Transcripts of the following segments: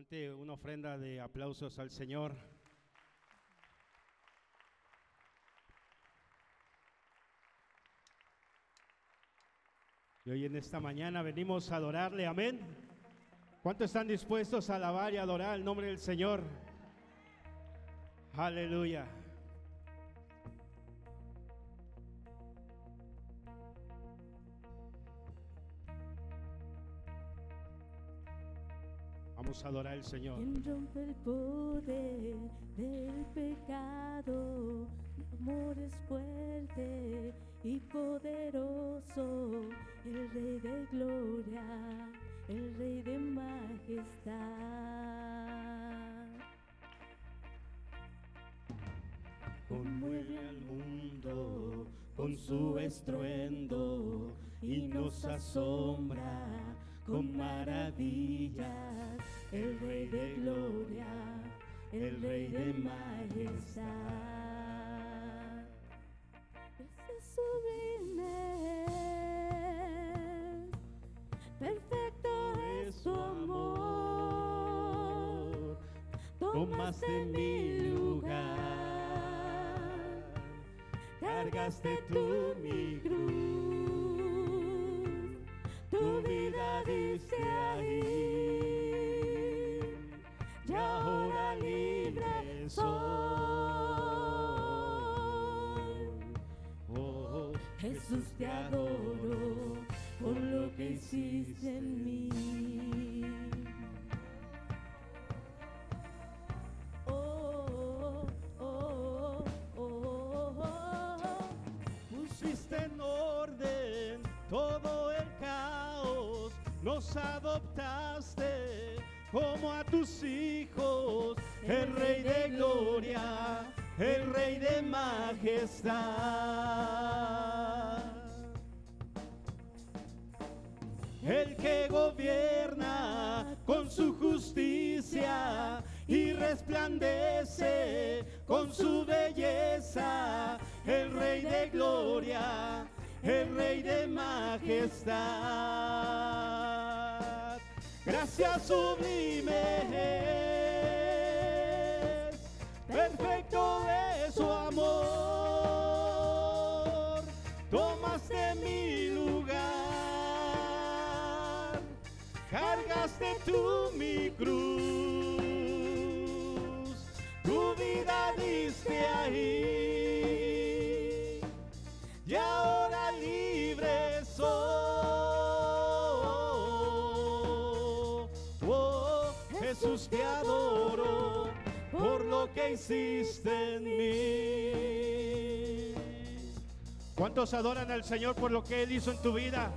Levante una ofrenda de aplausos al Señor. Y hoy en esta mañana venimos a adorarle, amén. ¿Cuántos están dispuestos a alabar y adorar el nombre del Señor? Aleluya. Vamos a adorar al Señor. Quien rompe el poder del pecado, mi amor es fuerte y poderoso, el Rey de gloria, el Rey de majestad. Conmueve al mundo con su estruendo y nos asombra con maravillas. El Rey de gloria, el Rey de majestad. Es sublime, perfecto es su amor. Tomaste mi lugar, cargaste tú mi cruz, tu vida diste ahí, y ahora libre soy. Oh, Jesús te adoro por lo que hiciste en mí. Nos adoptaste como a tus hijos, el Rey de gloria, el Rey de majestad. El que gobierna con su justicia y resplandece con su belleza, el Rey de gloria, el Rey de majestad. Gracias sublime es, perfecto es su amor. Tomaste mi lugar, cargaste tú mi cruz, tu vida diste ahí, hiciste en mí. ¿Cuántos adoran al Señor por lo que Él hizo en tu vida?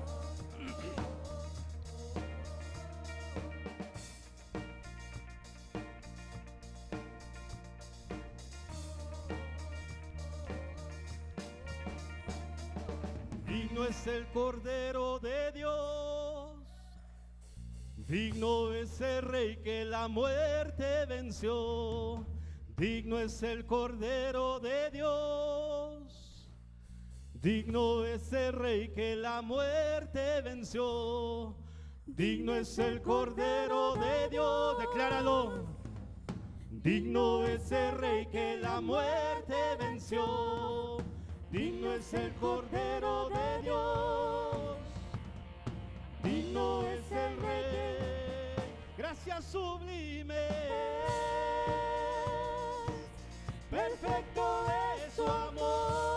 Digno es el Cordero de Dios, digno es el Rey que la muerte venció, digno es el Cordero de Dios, digno es el Rey que la muerte venció, digno es el Cordero de Dios, decláralo. Digno es el Rey que la muerte venció. Digno es el Cordero de Dios. Digno es el Rey. Gracias sublime. Perfecto es su amor.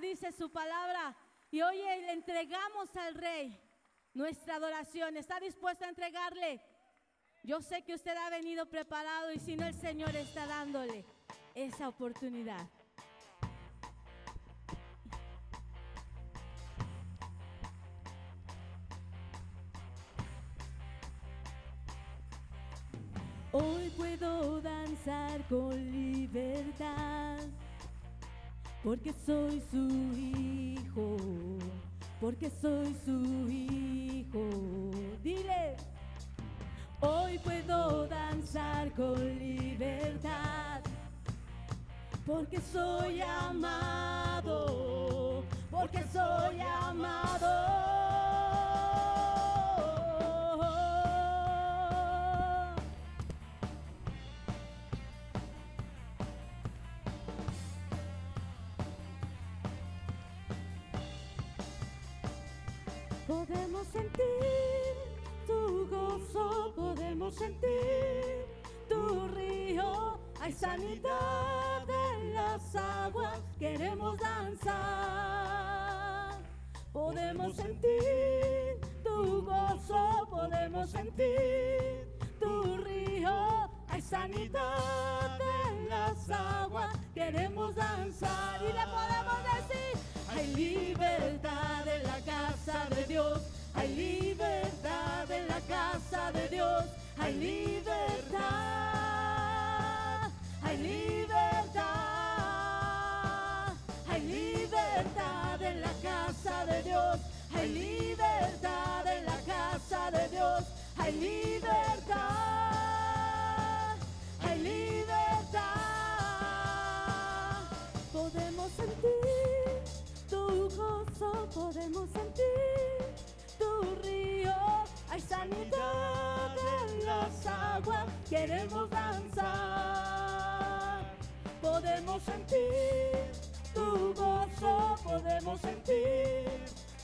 Dice su palabra. Y hoy le entregamos al Rey nuestra adoración. ¿Está dispuesto a entregarle? Yo sé que usted ha venido preparado y si no el Señor está dándole esa oportunidad. Porque soy su hijo, porque soy su hijo. Dile, hoy puedo danzar con libertad, porque soy amado, porque soy amado. Sanidad en las aguas, queremos danzar. Podemos sentir tu gozo, podemos sentir tu río. Hay sanidad en las aguas, queremos danzar y le podemos decir. Hay libertad en la casa de Dios. Hay libertad en la casa de Dios. Hay libertad. Hay libertad. Hay libertad en la casa de Dios. Hay libertad en la casa de Dios. Hay libertad. Hay libertad. Podemos sentir tu gozo, podemos sentir tu río. Hay sanidad en las aguas, queremos danzar. Podemos sentir tu gozo, podemos sentir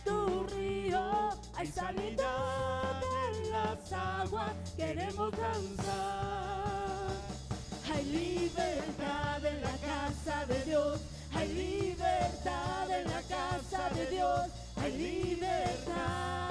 tu río. Hay sanidad en las aguas, queremos danzar. Hay libertad en la casa de Dios. Hay libertad en la casa de Dios. Hay libertad.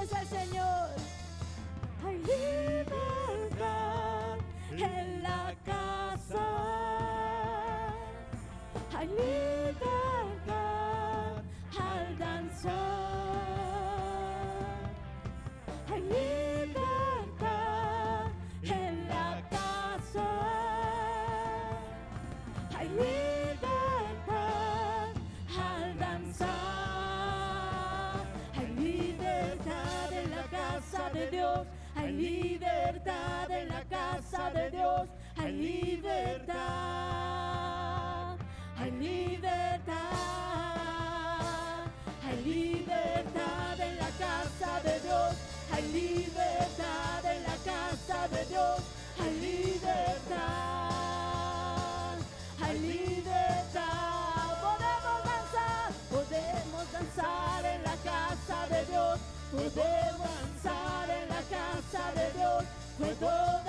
Dices al Señor, hay libertad en la casa, hay libertad al danzar, libertad, hay libertad, hay libertad en la casa de Dios, hay libertad en la casa de Dios, hay libertad, hay libertad, podemos danzar, podemos danzar en la casa de Dios, podemos danzar en la casa de Dios, puedo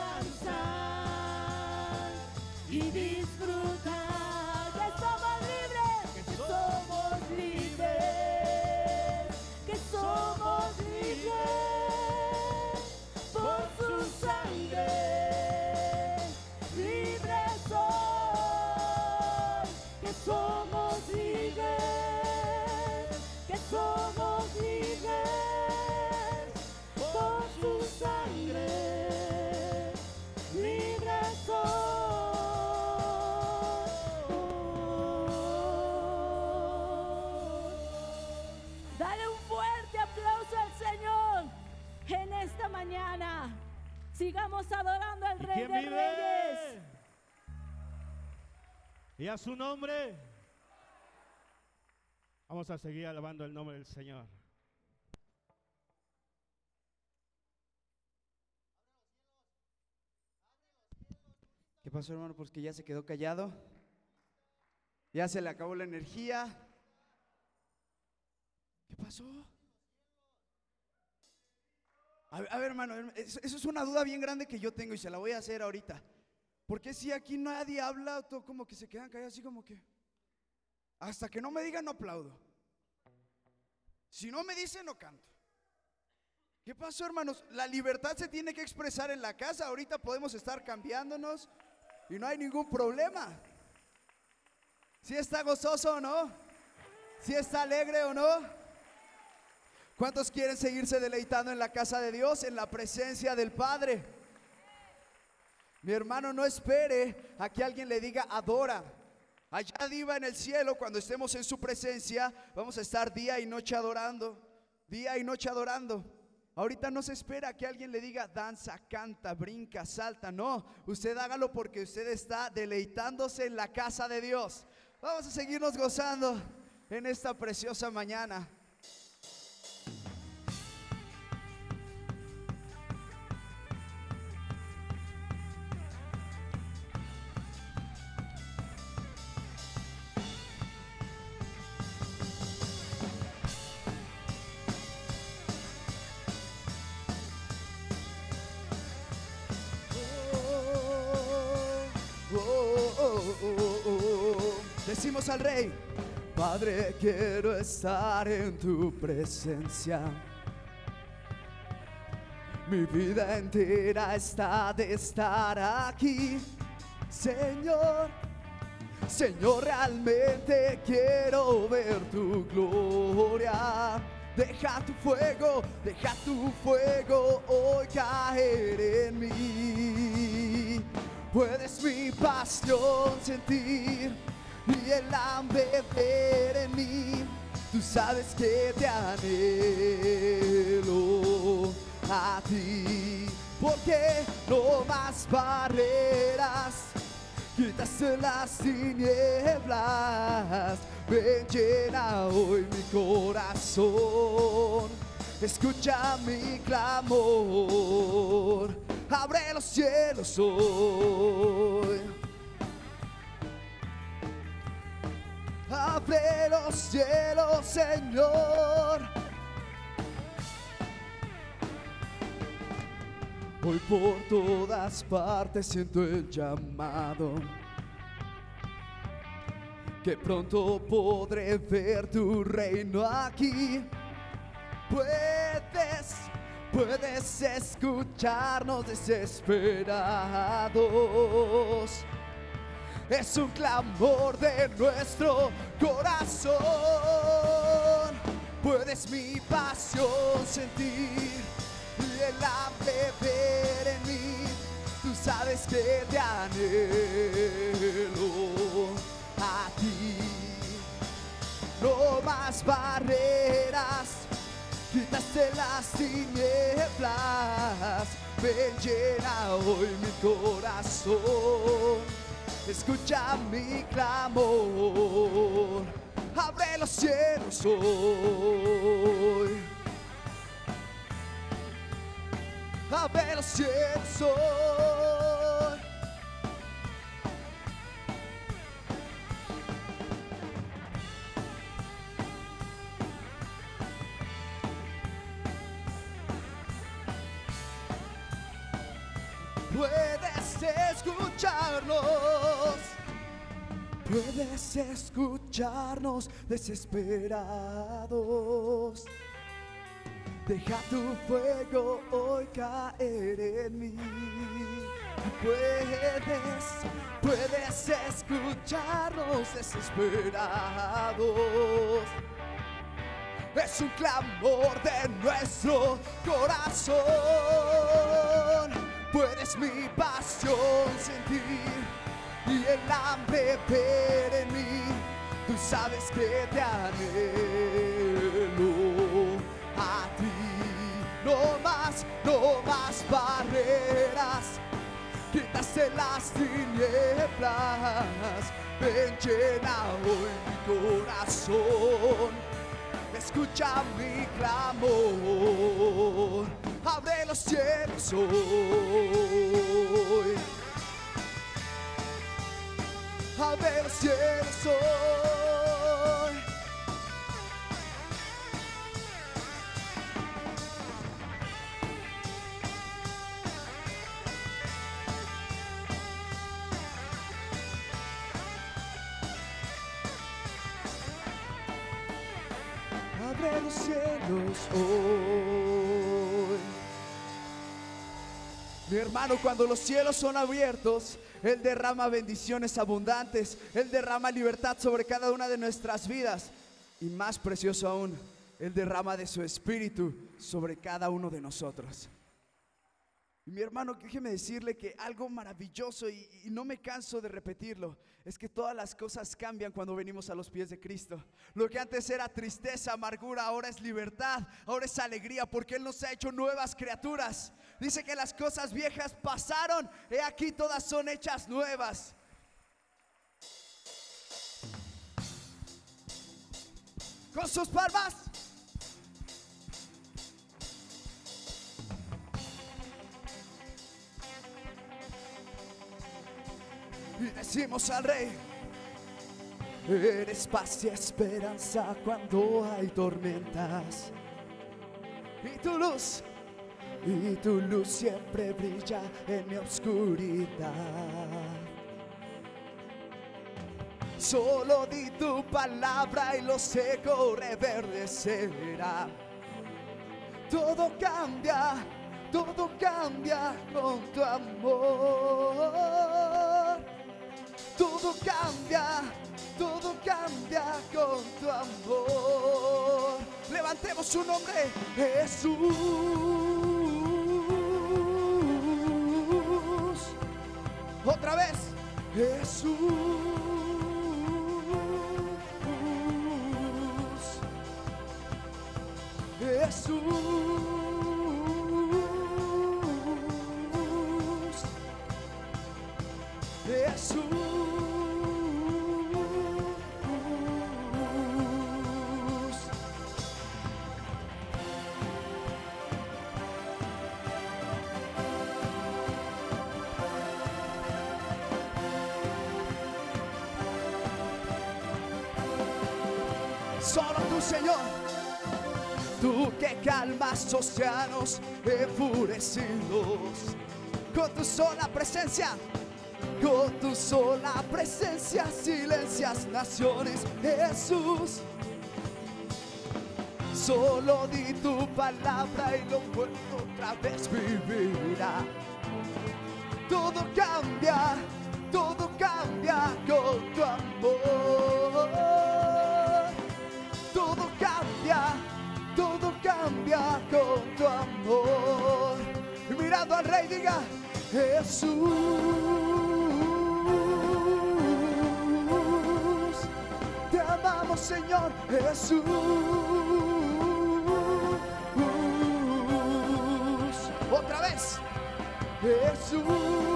Rey quién de vive? Reyes. Y a su nombre. Vamos a seguir alabando el nombre del Señor. ¿Qué pasó, hermano? Pues que ya se quedó callado. Ya se le acabó la energía. ¿Qué pasó? A ver, hermano, eso es una duda bien grande que yo tengo y se la voy a hacer ahorita. Porque si aquí nadie habla, todo como que se quedan callados, así como que. Hasta que no me digan, no aplaudo. Si no me dicen, no canto. ¿Qué pasó, hermanos? La libertad se tiene que expresar en la casa. Ahorita podemos estar cambiándonos y no hay ningún problema. Si está gozoso o no, si está alegre o no. ¿Cuántos quieren seguirse deleitando en la casa de Dios, en la presencia del Padre? Mi hermano, no espere a que alguien le diga adora. Allá arriba en el cielo, cuando estemos en su presencia, vamos a estar día y noche adorando. Día y noche adorando. Ahorita no se espera que alguien le diga danza, canta, brinca, salta. No, usted hágalo porque usted está deleitándose en la casa de Dios. Vamos a seguirnos gozando en esta preciosa mañana. Al rey, Padre, quiero estar en tu presencia. Mi vida entera está de estar aquí, Señor. Señor, realmente quiero ver tu gloria. Deja tu fuego, deja tu fuego hoy caer en mí. Puedes mi pasión sentir y el hambre en mí. Tú sabes que te anhelo a ti, porque no más barreras. Quitaste las tinieblas, ven llena hoy mi corazón. Escucha mi clamor, abre los cielos hoy. Abre los cielos, Señor. Hoy por todas partes siento el llamado. Que pronto podré ver tu reino aquí. Puedes, puedes escucharnos desesperados. Es un clamor de nuestro corazón. Puedes mi pasión sentir y el ver en mí. Tú sabes que te anhelo a ti. No más barreras, quitaste las tinieblas. Ven llena hoy mi corazón. Escucha mi clamor. Abre los cielos hoy. Abre los cielos hoy. Puedes escucharnos. Puedes escucharnos desesperados. Deja tu fuego hoy caer en mí. Puedes, puedes escucharnos desesperados. Es un clamor de nuestro corazón. Puedes mi pasión sentir y el hambre ver en mí. Tú sabes que te anhelo a ti. No más, no más barreras. Quitaste las tinieblas. ven llena hoy mi corazón. Escucha mi clamor, abre los cielos hoy. Abre los cielos hoy. Mi hermano, cuando los cielos son abiertos, Él derrama bendiciones abundantes, Él derrama libertad sobre cada una de nuestras vidas. Y más precioso aún, Él derrama de su espíritu sobre cada uno de nosotros. Y mi hermano, déjeme decirle que algo maravilloso, y, no me canso de repetirlo, es que todas las cosas cambian cuando venimos a los pies de Cristo. Lo que antes era tristeza, amargura, ahora es libertad, ahora es alegría, porque Él nos ha hecho nuevas criaturas. Dice que las cosas viejas pasaron, he aquí todas son hechas nuevas. Con sus palmas. Y decimos al rey, eres paz y esperanza cuando hay tormentas. Y tu luz, y tu luz siempre brilla en mi oscuridad. Solo di tu palabra y lo seco reverdecerá. Todo cambia, todo cambia con tu amor. Todo cambia, todo cambia con tu amor. Levantemos su nombre, Jesús. Otra vez, Jesús. Jesús. Jesús. Calmas océanos enfurecidos con tu sola presencia. Con tu sola presencia silencias naciones, Jesús. Solo di tu palabra y lo puedo otra vez vivirá. Todo cambia, todo cambia con tu amor. Al rey diga, Jesús, te amamos Señor Jesús. Otra vez, Jesús.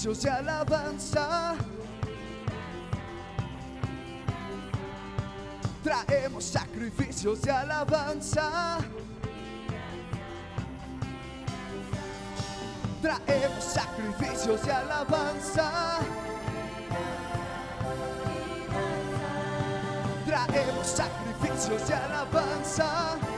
Sacrificios de alabanza. Traemos sacrificios de alabanza. Traemos sacrificios de alabanza. Traemos sacrificios de alabanza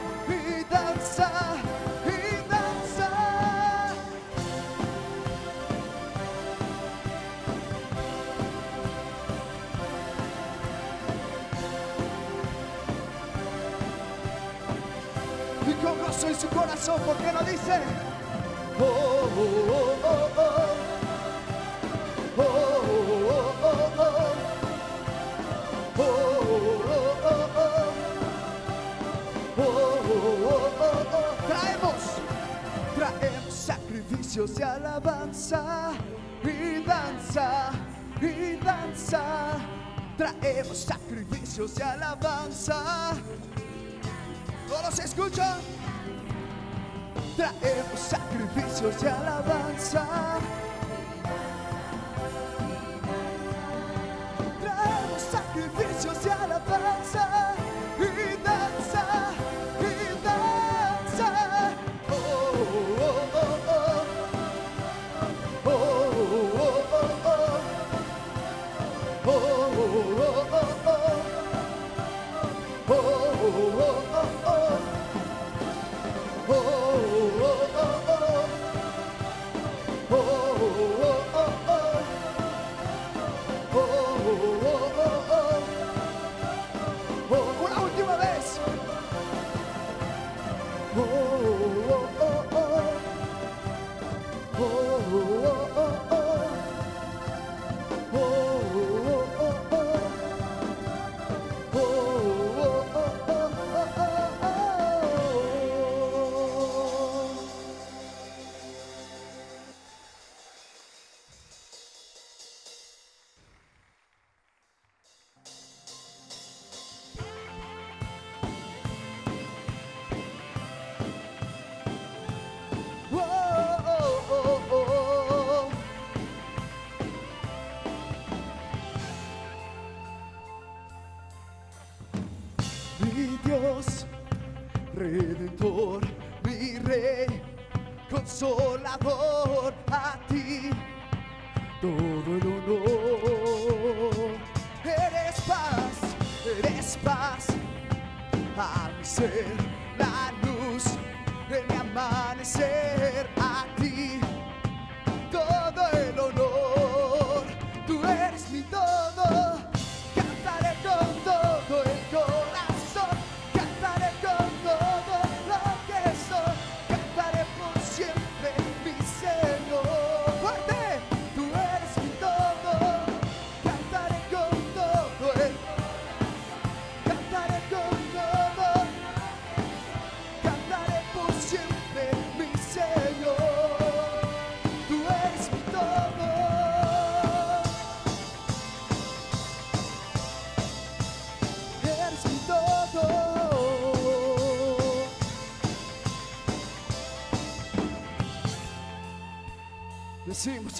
eso porque no dice. Oh, oh, oh, oh, oh. oh, oh, oh, oh. Traemos, traemos sacrificios y alabanza y danza y danza. Traemos sacrificios y alabanza. ¿Todos escuchan? traemos sacrificios y alabanza.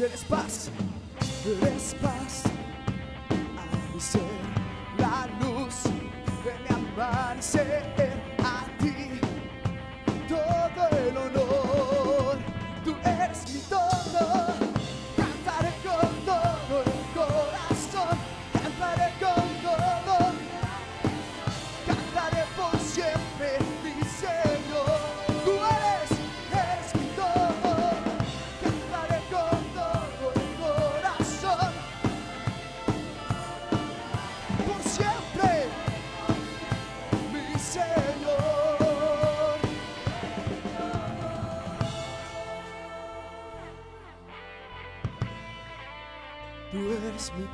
eres paz, eres paz. Al ser la luz de mi amanecer.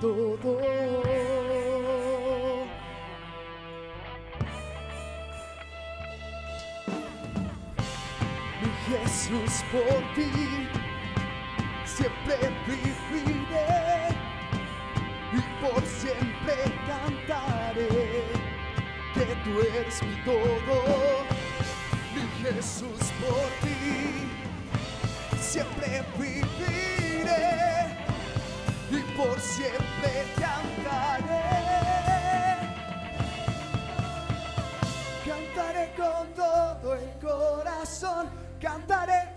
todo. Mi Jesús, por ti siempre viviré y por siempre cantaré que tú eres mi todo. Mi Jesús, por ti siempre viviré por siempre cantaré. Cantaré con todo el corazón, cantaré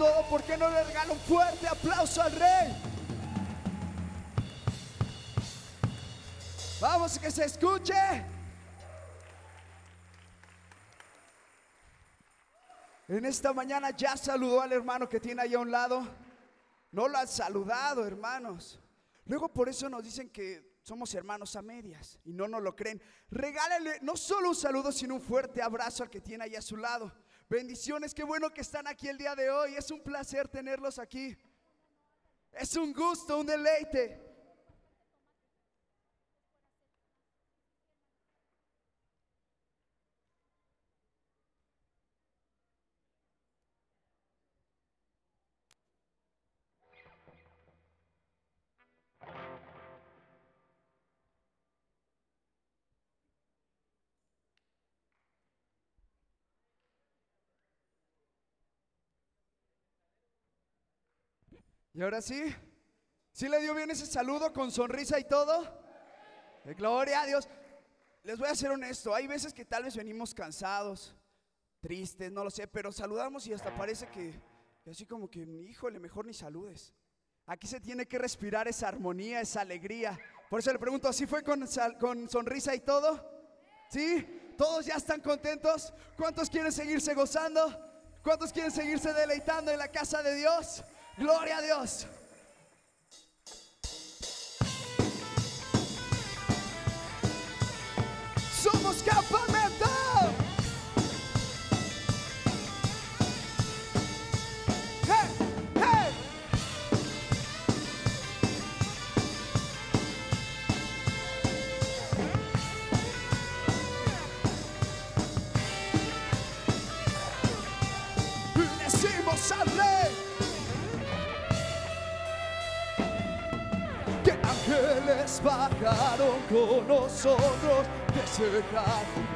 todo, ¿por qué no le regalo un fuerte aplauso al rey? Vamos, que se escuche. En esta mañana ya saludó al hermano que tiene ahí a un lado. No lo han saludado, hermanos. Luego por eso nos dicen que somos hermanos a medias y no nos lo creen. Regálale no solo un saludo, sino un fuerte abrazo al que tiene ahí a su lado. Bendiciones, qué bueno que están aquí el día de hoy. Es un placer tenerlos aquí. Es un gusto, un deleite. Y ahora sí, ¿sí le dio bien ese saludo con sonrisa y todo? Eh, Gloria a Dios. Les voy a ser honesto, hay veces que tal vez venimos cansados, tristes, no lo sé, pero saludamos y hasta parece que, así como que, híjole, mejor ni saludes. Aquí se tiene que respirar esa armonía, esa alegría. Por eso le pregunto, ¿así fue con, con sonrisa y todo? ¿Sí? ¿Todos ya están contentos? ¿Cuántos quieren seguirse gozando? ¿Cuántos quieren seguirse deleitando en la casa de Dios? Gloria a Dios. Somos campamento. Con nosotros de ese jardín,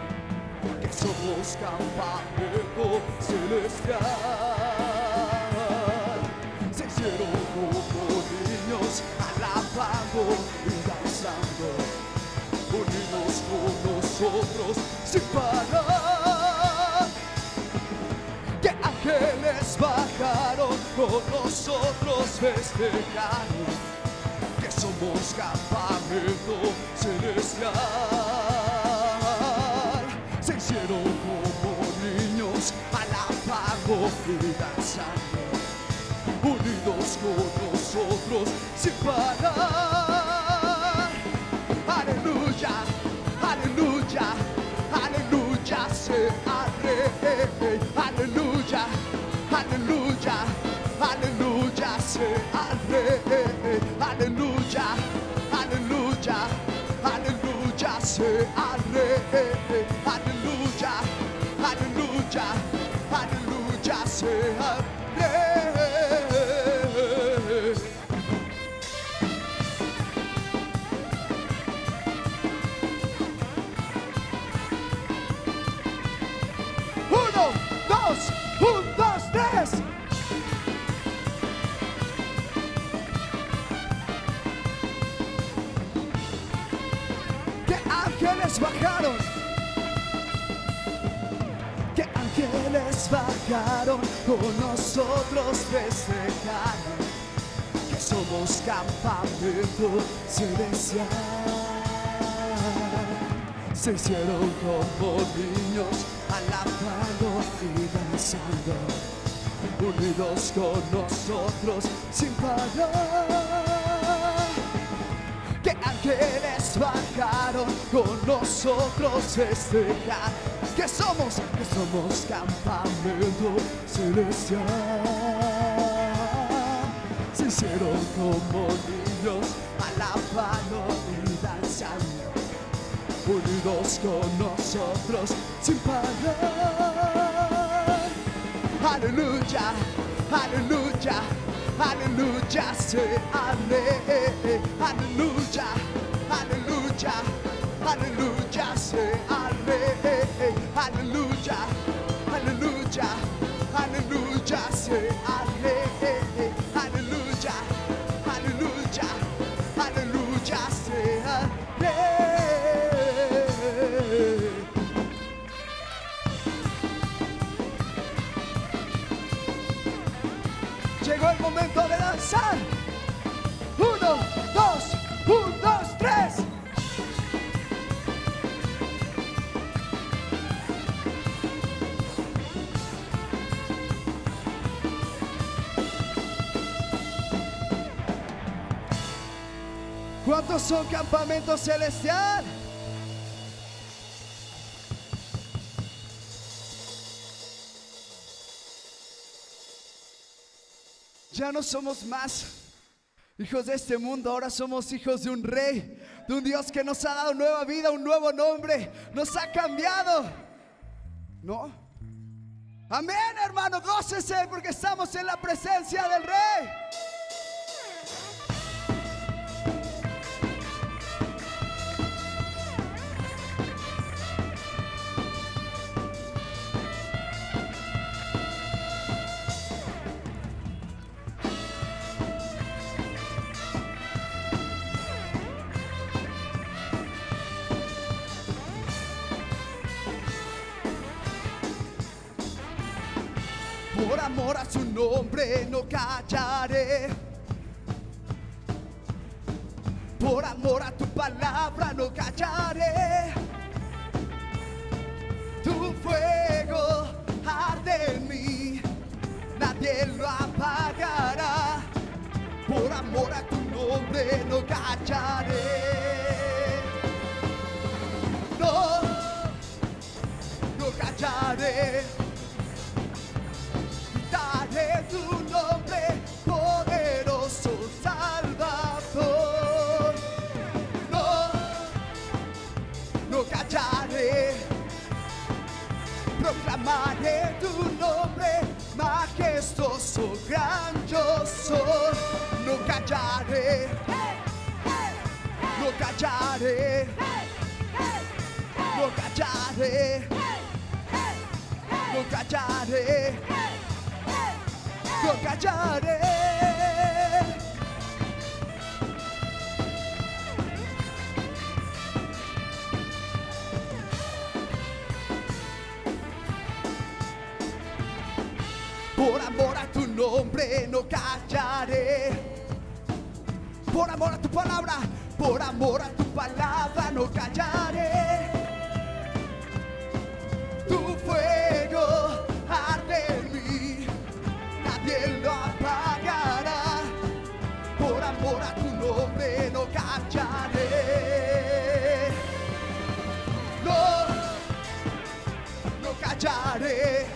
que somos campamento celestial. Se hicieron como niños alabando y danzando, unidos con nosotros sin parar que ángeles bajaron con nosotros festejaron que somos campamento celestial. Se hicieron como niños alabando y danzando, unidos con nosotros sin parar. Aleluya, aleluya, aleluya, sea rey. Aleluya, aleluya, aleluya, sea campamento celestial se hicieron como niños, alabando y danzando, unidos con nosotros sin parar. Que ángeles bajaron con nosotros festejar, que somos, que somos campamento celestial. Se hicieron como niños, alabando y danzando unidos con nosotros sin parar. Aleluya, aleluya, aleluya, sea rey. Aleluya, aleluya, aleluya, sea rey. Aleluya, aleluya, aleluya, sea rey. Uno, dos, un, dos, tres. ¿Cuántos son campamento celestial? Ya no somos más hijos de este mundo, ahora somos hijos de un rey, de un Dios que nos ha dado nueva vida, un nuevo nombre, nos ha cambiado. ¿No? Amén, hermano, gócese porque estamos en la presencia del rey. No callaré. Por amor a tu palabra no callaré. Tu fuego arde en mí, nadie lo apagará. Por amor a tu nombre no callaré. No, no callaré majestuoso, gran yo soy. No callaré, no callaré, no callaré, no callaré no callaré. Por amor a tu palabra no callaré. Tu fuego arde en mí nadie lo apagará. Por amor a tu nombre no callaré. No, no callaré.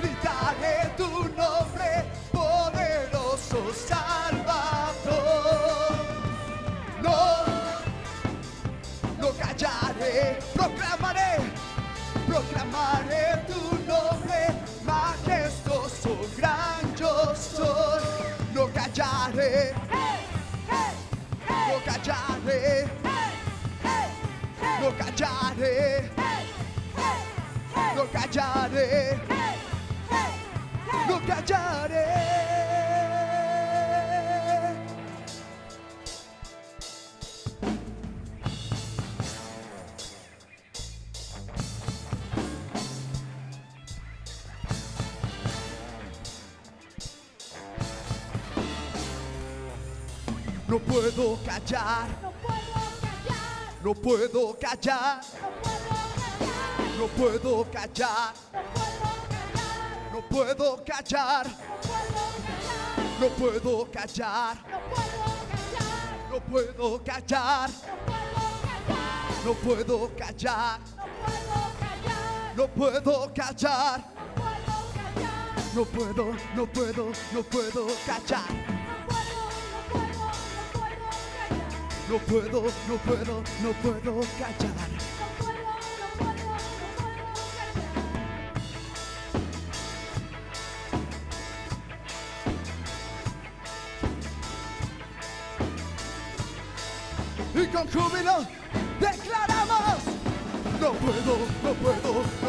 Gritaré tu nombre, no callaré, no callaré, no callaré. No puedo callar, no puedo callar. No puedo callar. No puedo callar. No puedo callar. No puedo callar. No puedo callar. No puedo callar. No puedo, callar, no puedo, no puedo, no puedo callar. no puedo, no puedo, no puedo callar. Y con júbilo declaramos, no puedo, no puedo,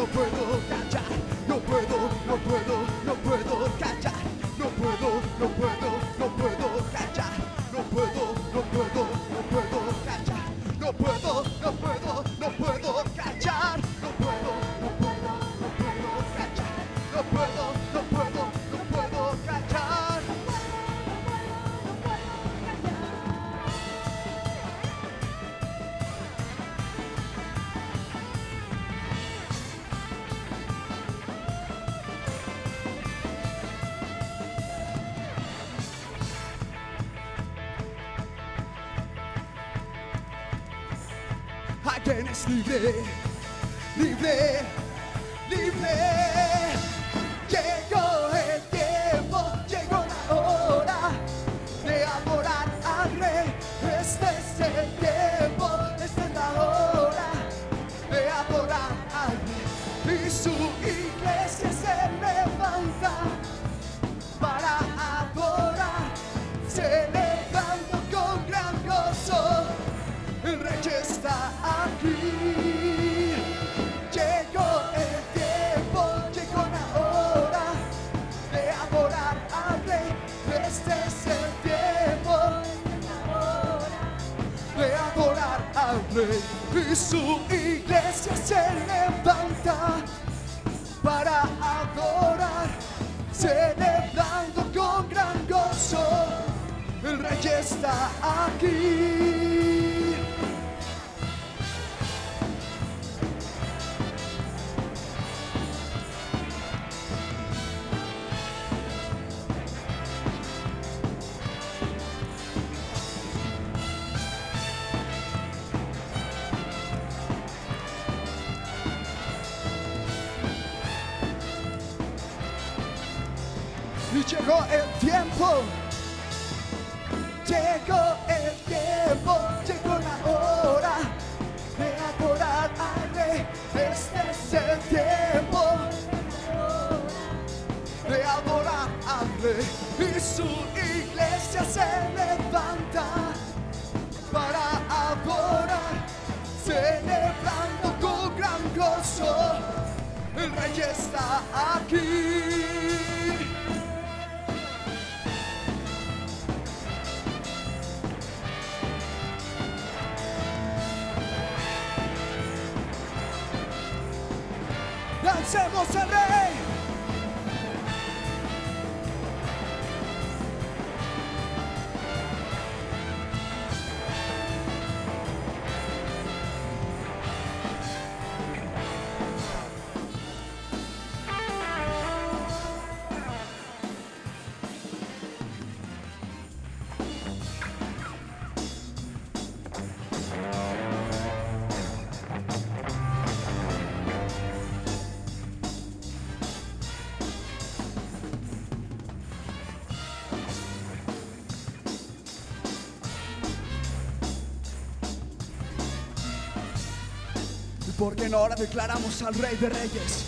Porque en hora declaramos al Rey de Reyes.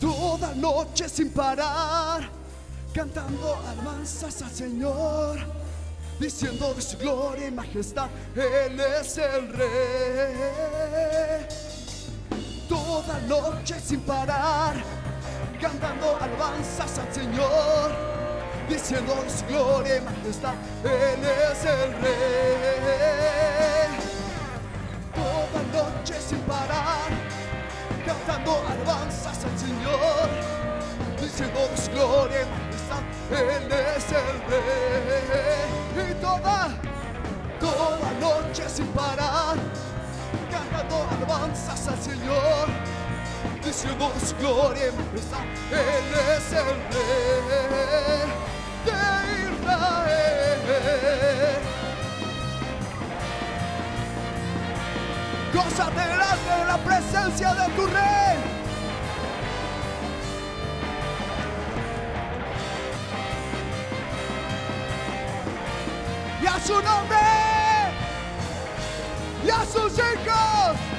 Toda noche sin parar, cantando alabanzas al Señor, diciendo de su gloria y majestad, Él es el Rey. Toda noche sin parar, cantando alabanzas al Señor, diciendo de su gloria y majestad, Él es el Rey Señor, su gloria majestad, Él es el Rey. Y toda, toda noche sin parar, cantando alabanzas al Señor, su gloria majestad, Él es el Rey de Israel. Gózate delante de la presencia de tu rey. Su nombre. Y a sus hijos.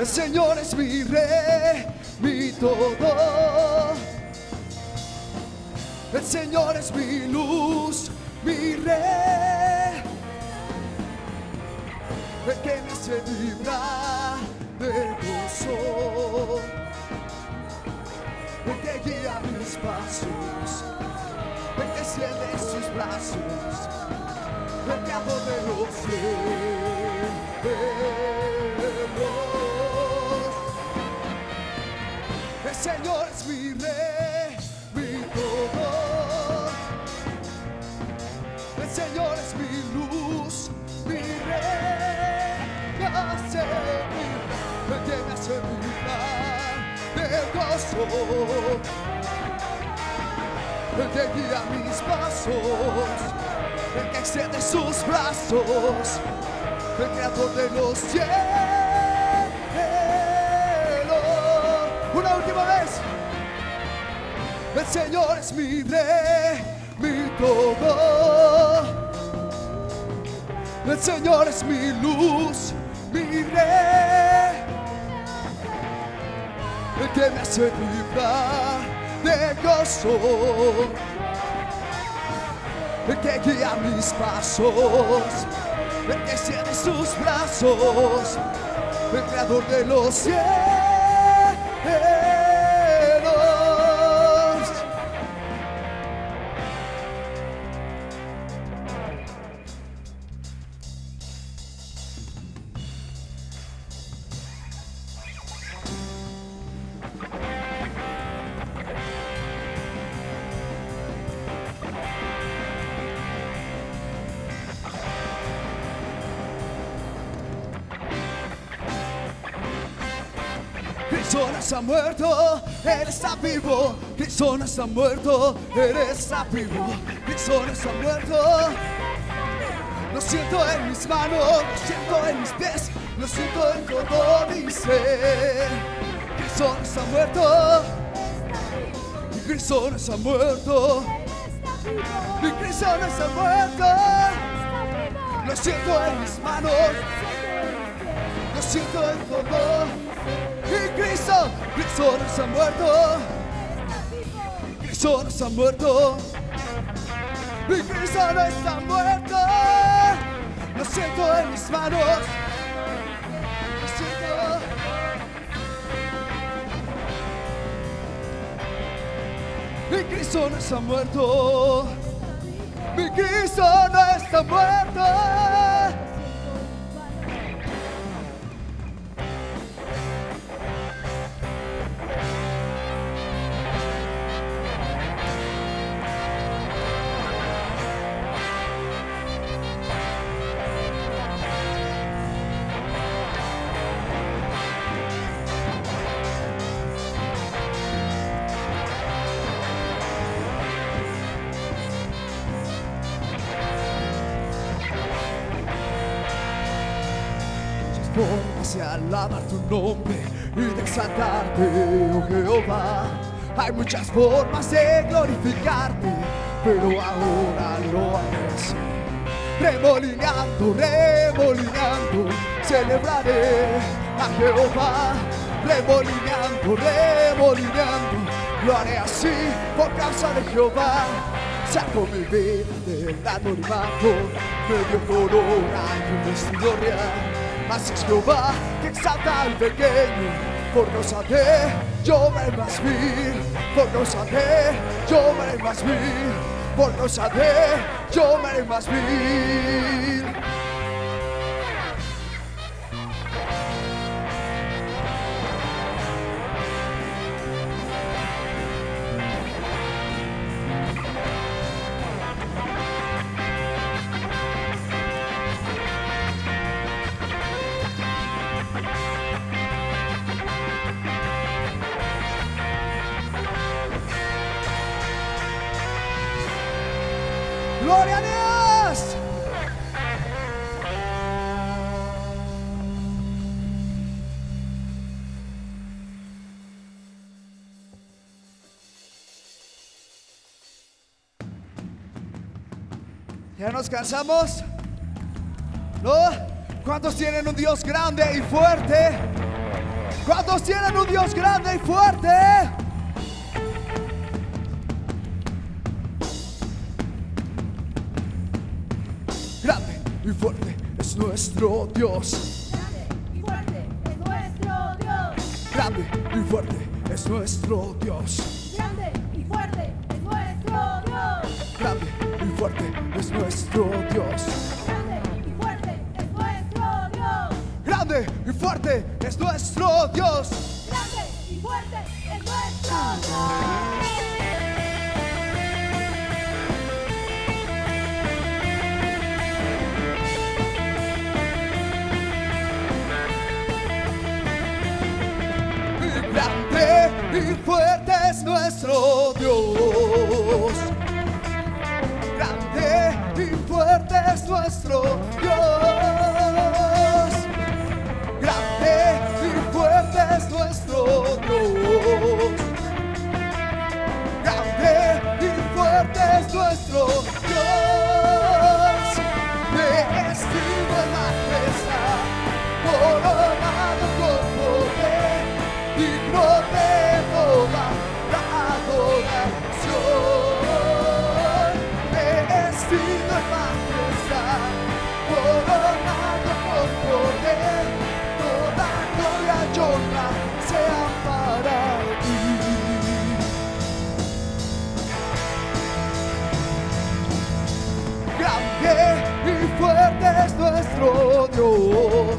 El Señor es mi rey, mi todo. El Señor es mi luz, mi rey, el que me hace vibrar de gozo, el que guía mis pasos, el que ciende sus brazos, el creador de El que guía mis pasos, el que extiende sus brazos, el creador de los cielos. Una última vez. El Señor es mi rey, mi todo. El Señor es mi luz, mi rey. El que me hace de gozo. Que guía mis pasos. El que extiende sus brazos. El creador de los cielos. Muerto, Él está vivo. Cristo no está muerto, Él está vivo. Cristo no está muerto. Lo siento en mis manos, lo siento en mis pies, lo siento en todo mi ser. Cristo no está muerto, mi Cristo no está muerto, mi Cristo no está muerto. Lo siento en mis manos, lo siento en todo. Cristo, Cristo no está muerto, Cristo no está muerto. Mi Cristo no está muerto. Lo siento en mis manos. Lo siento. Mi Cristo no está muerto. Mi Cristo no está muerto. Oh Jehová. Hay muchas formas de glorificarte, pero ahora lo haré así. Remolineando, remolineando, celebraré a Jehová. Remolineando, remolineando, lo haré así por causa de Jehová. Saco mi vida del anonimato, me dio corona y un vestido real. Así es Jehová que exalta al pequeño, por causa de yo me más vil, por causa de yo me nos cansamos? ¿No? ¿Cuántos tienen un Dios grande y fuerte? ¿Cuántos tienen un Dios grande y fuerte? y fuerte es nuestro Dios. Grande y fuerte es nuestro Dios. Grande y fuerte es nuestro Dios. Nuestro Dios. Grande y fuerte es nuestro Dios. Grande y fuerte es nuestro Dios. sequestrou. Oh.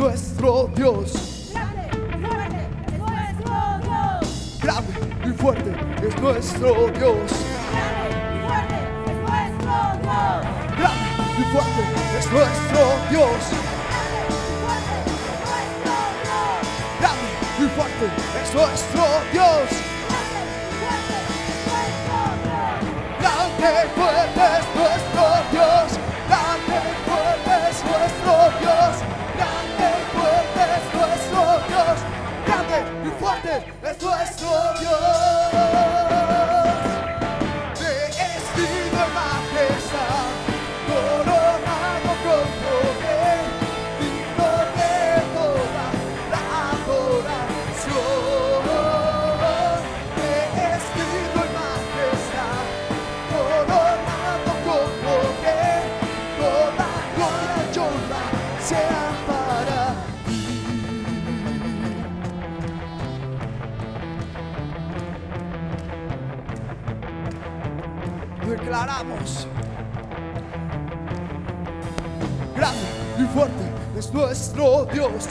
Fuerte es nuestro Dios. Grande y fuerte es nuestro Dios. Grande y fuerte es nuestro Dios. Grande y fuerte es nuestro Dios. Grande y fuerte es nuestro Dios. Grande y fuerte es nuestro tu és glorioso. Fuerte es nuestro Dios.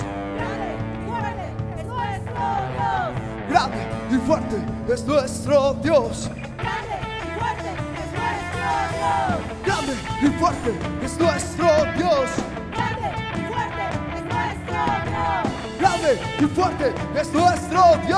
Grande y fuerte es nuestro Dios. Grande y fuerte es nuestro Dios. Grande y fuerte es nuestro Dios. Grande y fuerte es nuestro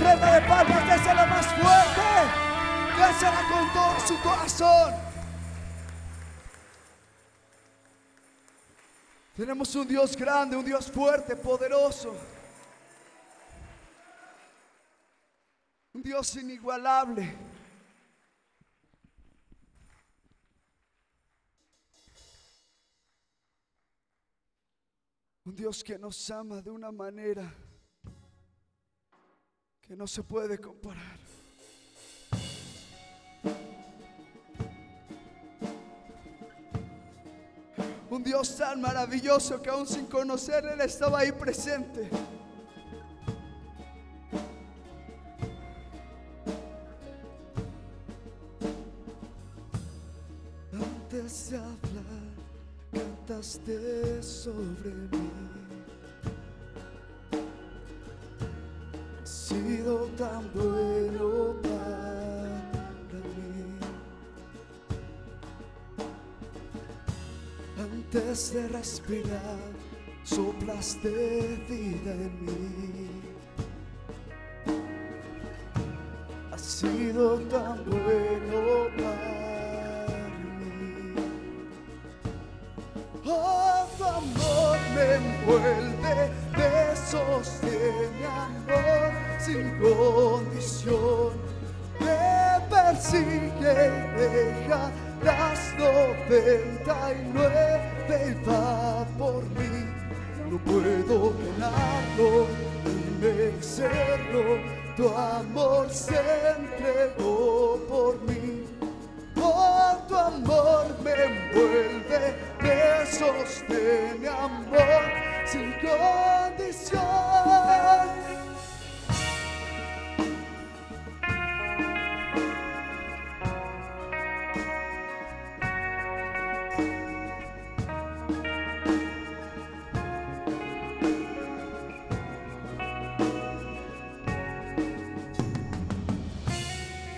ofrenda de palmas, désela más fuerte. Désela con todo su corazón. Tenemos un Dios grande, un Dios fuerte, poderoso. Un Dios inigualable. Un Dios que nos ama de una manera que no se puede comparar. Un Dios tan maravilloso que aún sin conocer Él estaba ahí presente. Antes de hablar, cantaste sobre mí. Sido tan bueno para mí. Antes de respirar, soplaste vida en mí. Has sido tan bueno condición. Me persigue deja las noventa y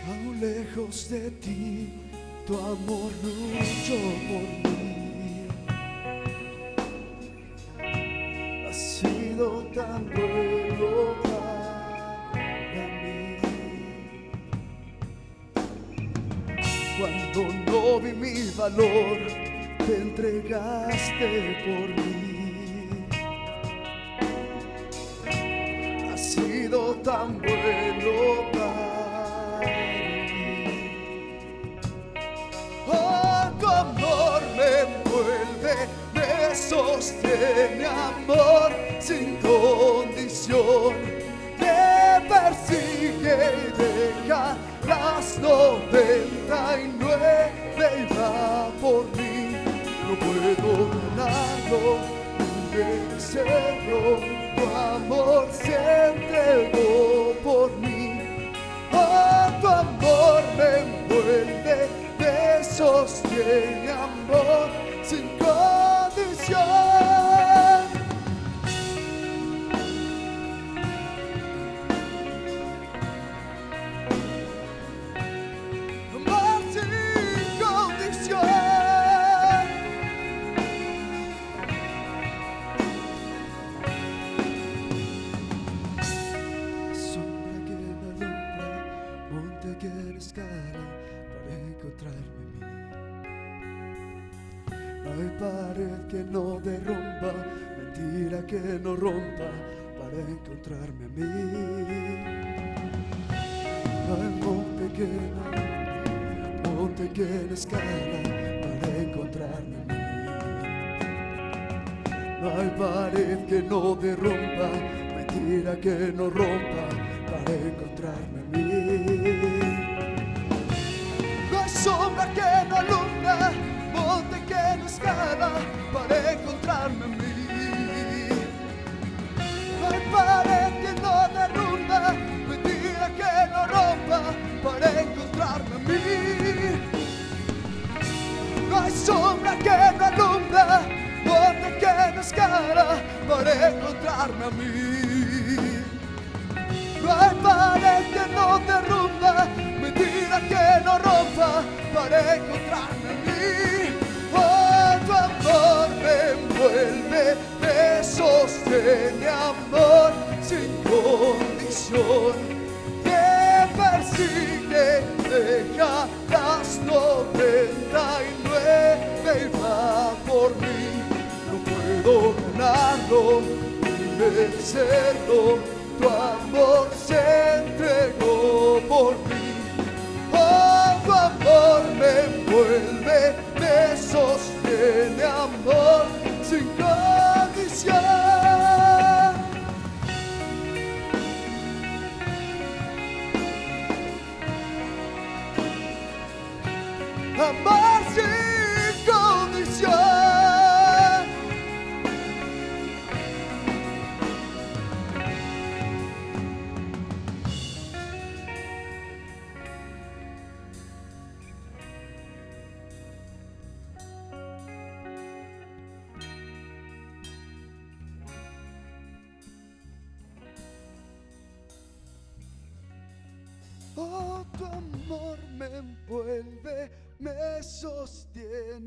Aún lejos de ti, tu amor luchó por mí. Ha sido tan bueno para mí. Cuando no vi mi valor, te entregaste por mí. Tan bueno para mí. Oh, amor me envuelve, me sostiene, amor sin condición. Sombra que no alumbra, monte que no escala para encontrarme a mí. No hay pared que no derrumba, mentira que no rompa para encontrarme a mí. Oh, tu amor me envuelve, me sostiene, amor sin condición. Persigue, deja las noventa y nueve y va por mí. No puedo ganarlo ni vencerlo. Tu amor se entregó por mí. Oh, tu amor me envuelve, me sostiene, amor sin condición. Amor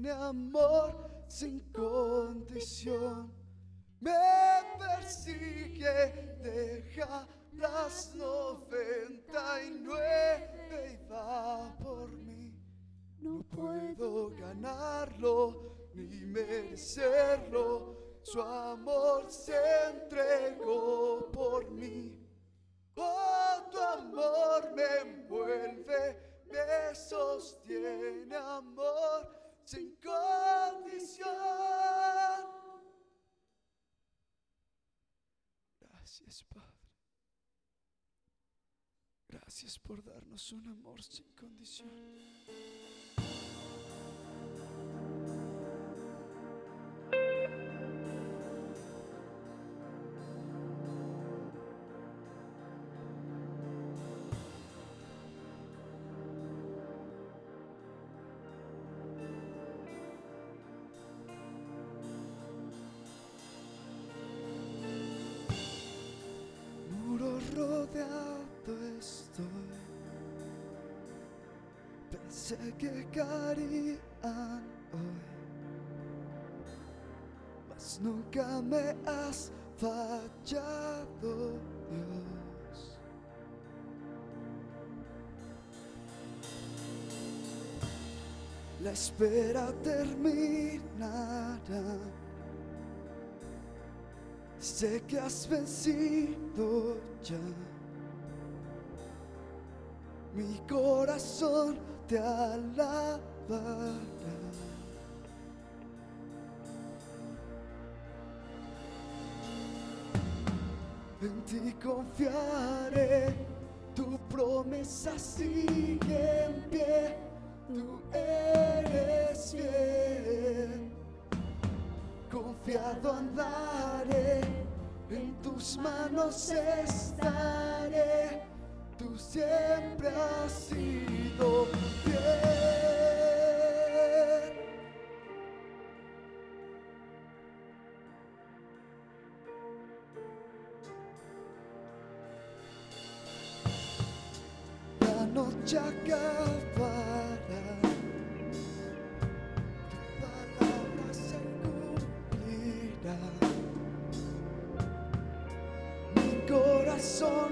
amor sin condición. Me persigue, deja las noventa y nueve y va por mí. No puedo ganarlo ni merecerlo. Su amor se entregó por mí. Oh, tu amor me envuelve, me sostiene amor sin condición. Gracias, Padre. Gracias por darnos un amor sin condición. Pensé que caerían hoy, mas nunca me has fallado, Dios. La espera terminará. Sé que has vencido ya. Mi corazón te alabará. En ti confiaré, tu promesa sigue en pie, tú eres fiel confiado andaré, en tus manos estaré, tú siempre has sido fiel. La noche acabará. Mi corazón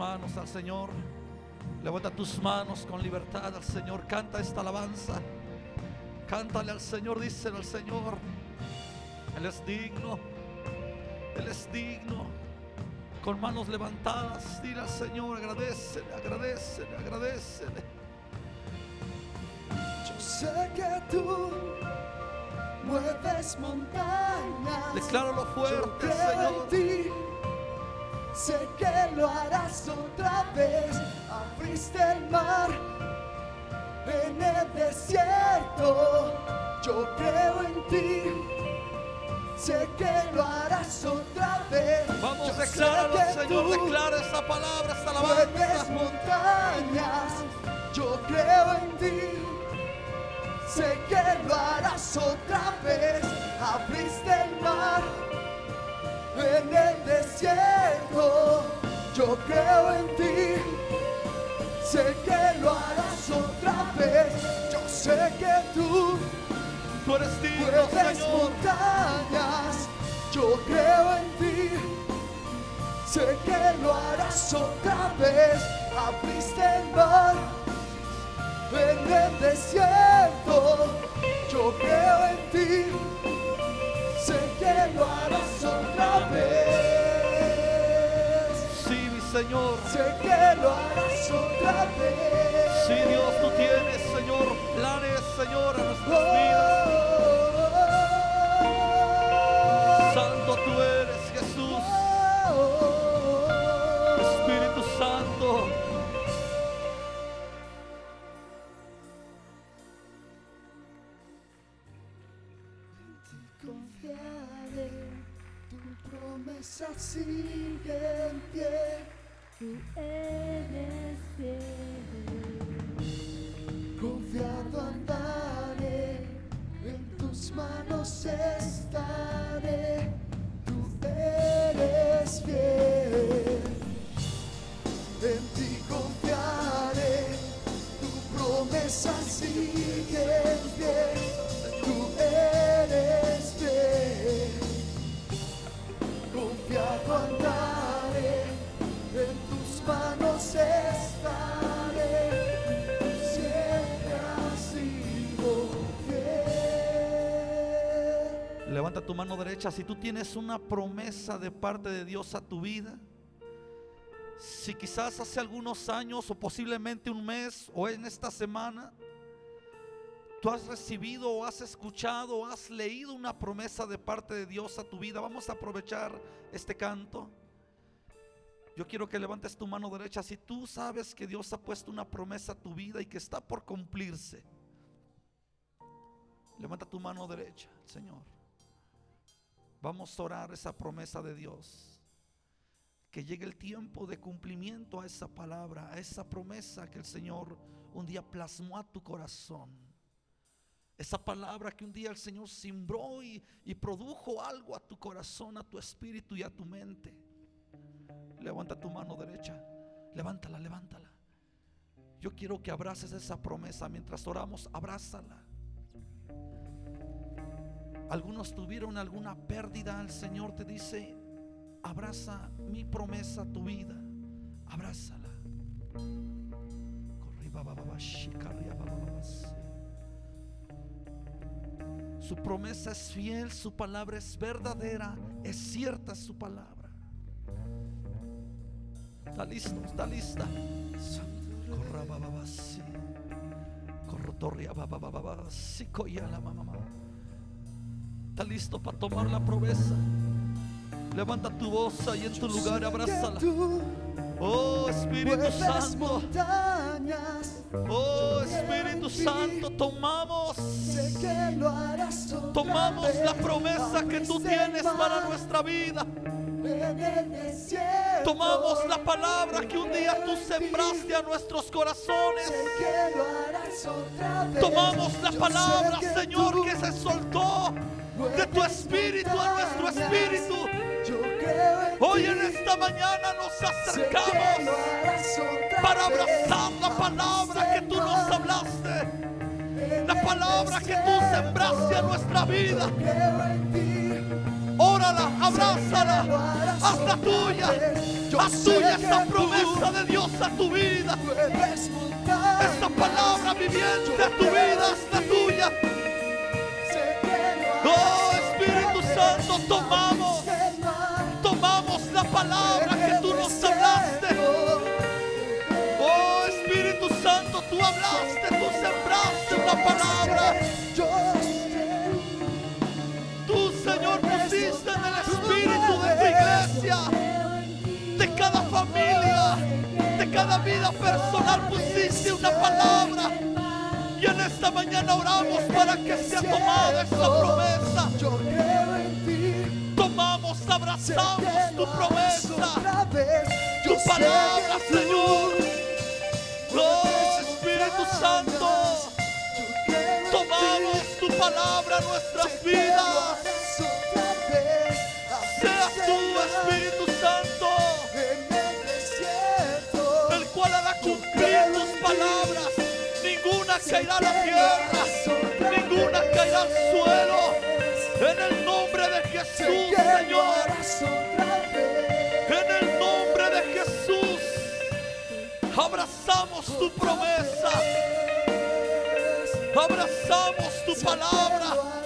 manos al Señor. Levanta tus manos con libertad al Señor. Canta esta alabanza. Cántale al Señor, díselo al Señor. Él es digno. Él es digno. Con manos levantadas, dile al Señor, agradecele, agradecele, agradecele. Yo sé que tú mueves montañas. Decláralo Yo fuerte, Señor. Sé que lo harás otra vez. Abriste el mar en el desierto. Yo creo en ti. Sé que lo harás otra vez. Vamos, decláralo, que Señor. Declara esta palabra, esta alabanza. montañas. Yo creo en ti. sé que lo harás otra vez. Abriste el mar en el desierto. Yo creo en ti, sé que lo harás otra vez. Yo sé que tú Tú eres digno, Señor. montañas. Yo creo en ti, sé que lo harás otra vez. Abriste el mar en el desierto. Yo creo en ti, que lo harás otra vez. Sí, mi Señor. Sé que lo harás otra vez. Sí, Dios, tú tienes, Señor, planes, Señor, a nuestras vidas. Promesa sigue en pie. tú eres fiel. Confiado andaré, en tus manos estaré. Tú eres fiel. En ti confiaré, tu promesa sigue en pie. Mano derecha si tú tienes una promesa de parte de Dios a tu vida. Si quizás hace algunos años o posiblemente un mes o en esta semana tú has recibido o has escuchado o has leído una promesa de parte de Dios a tu vida, vamos a aprovechar este canto. Yo quiero que levantes tu mano derecha si tú sabes que Dios ha puesto una promesa a tu vida y que está por cumplirse. Levanta tu mano derecha, Señor. Vamos a orar esa promesa de Dios. Que llegue el tiempo de cumplimiento a esa palabra, a esa promesa que el Señor un día plasmó a tu corazón. Esa palabra que un día el Señor simbró y, y produjo algo a tu corazón, a tu espíritu y a tu mente. Levanta tu mano derecha. Levántala, levántala. Yo quiero que abraces esa promesa mientras oramos, abrázala. Algunos tuvieron alguna pérdida, el Señor te dice, abraza mi promesa tu vida, abrázala. Su promesa es fiel, su palabra es verdadera, es cierta su palabra. Está listo, está lista. Corra, Está listo para tomar la promesa. Levanta tu voz ahí en tu lugar, abrázala. Oh Espíritu Santo, oh Espíritu Santo, tomamos, tomamos la promesa que tú tienes para nuestra vida. Tomamos la palabra que un día tú sembraste a nuestros corazones. Tomamos la palabra, Señor, que se soltó de tu espíritu a nuestro espíritu. Hoy en esta mañana nos acercamos para abrazar la palabra que tú nos hablaste. La palabra que tú sembraste a nuestra vida. Órala, abrázala, hazla tuya. Haz tuya esa promesa de Dios a tu vida. Esta palabra viviente a tu vida, hazla tuya. Oh Espíritu Santo, tomamos, tomamos la palabra que tú nos hablaste. Oh Espíritu Santo, tú hablaste, tú sembraste una palabra. Tú, Señor, pusiste en el espíritu de tu iglesia, de cada familia, de cada vida personal, pusiste una palabra. Y en esta mañana oramos para que sea tomada esta promesa. Yo creo en ti. Tomamos, abrazamos tu promesa, tu palabra, Señor. Oh Espíritu Santo, tomamos palabra a nuestras vidas. Seas tú, Espíritu Santo, el cual hará cumplir tus palabras. Caerá a la tierra, ninguna caerá al suelo. En el nombre de Jesús, Señor. En el nombre de Jesús. Abrazamos tu promesa. Abrazamos tu palabra.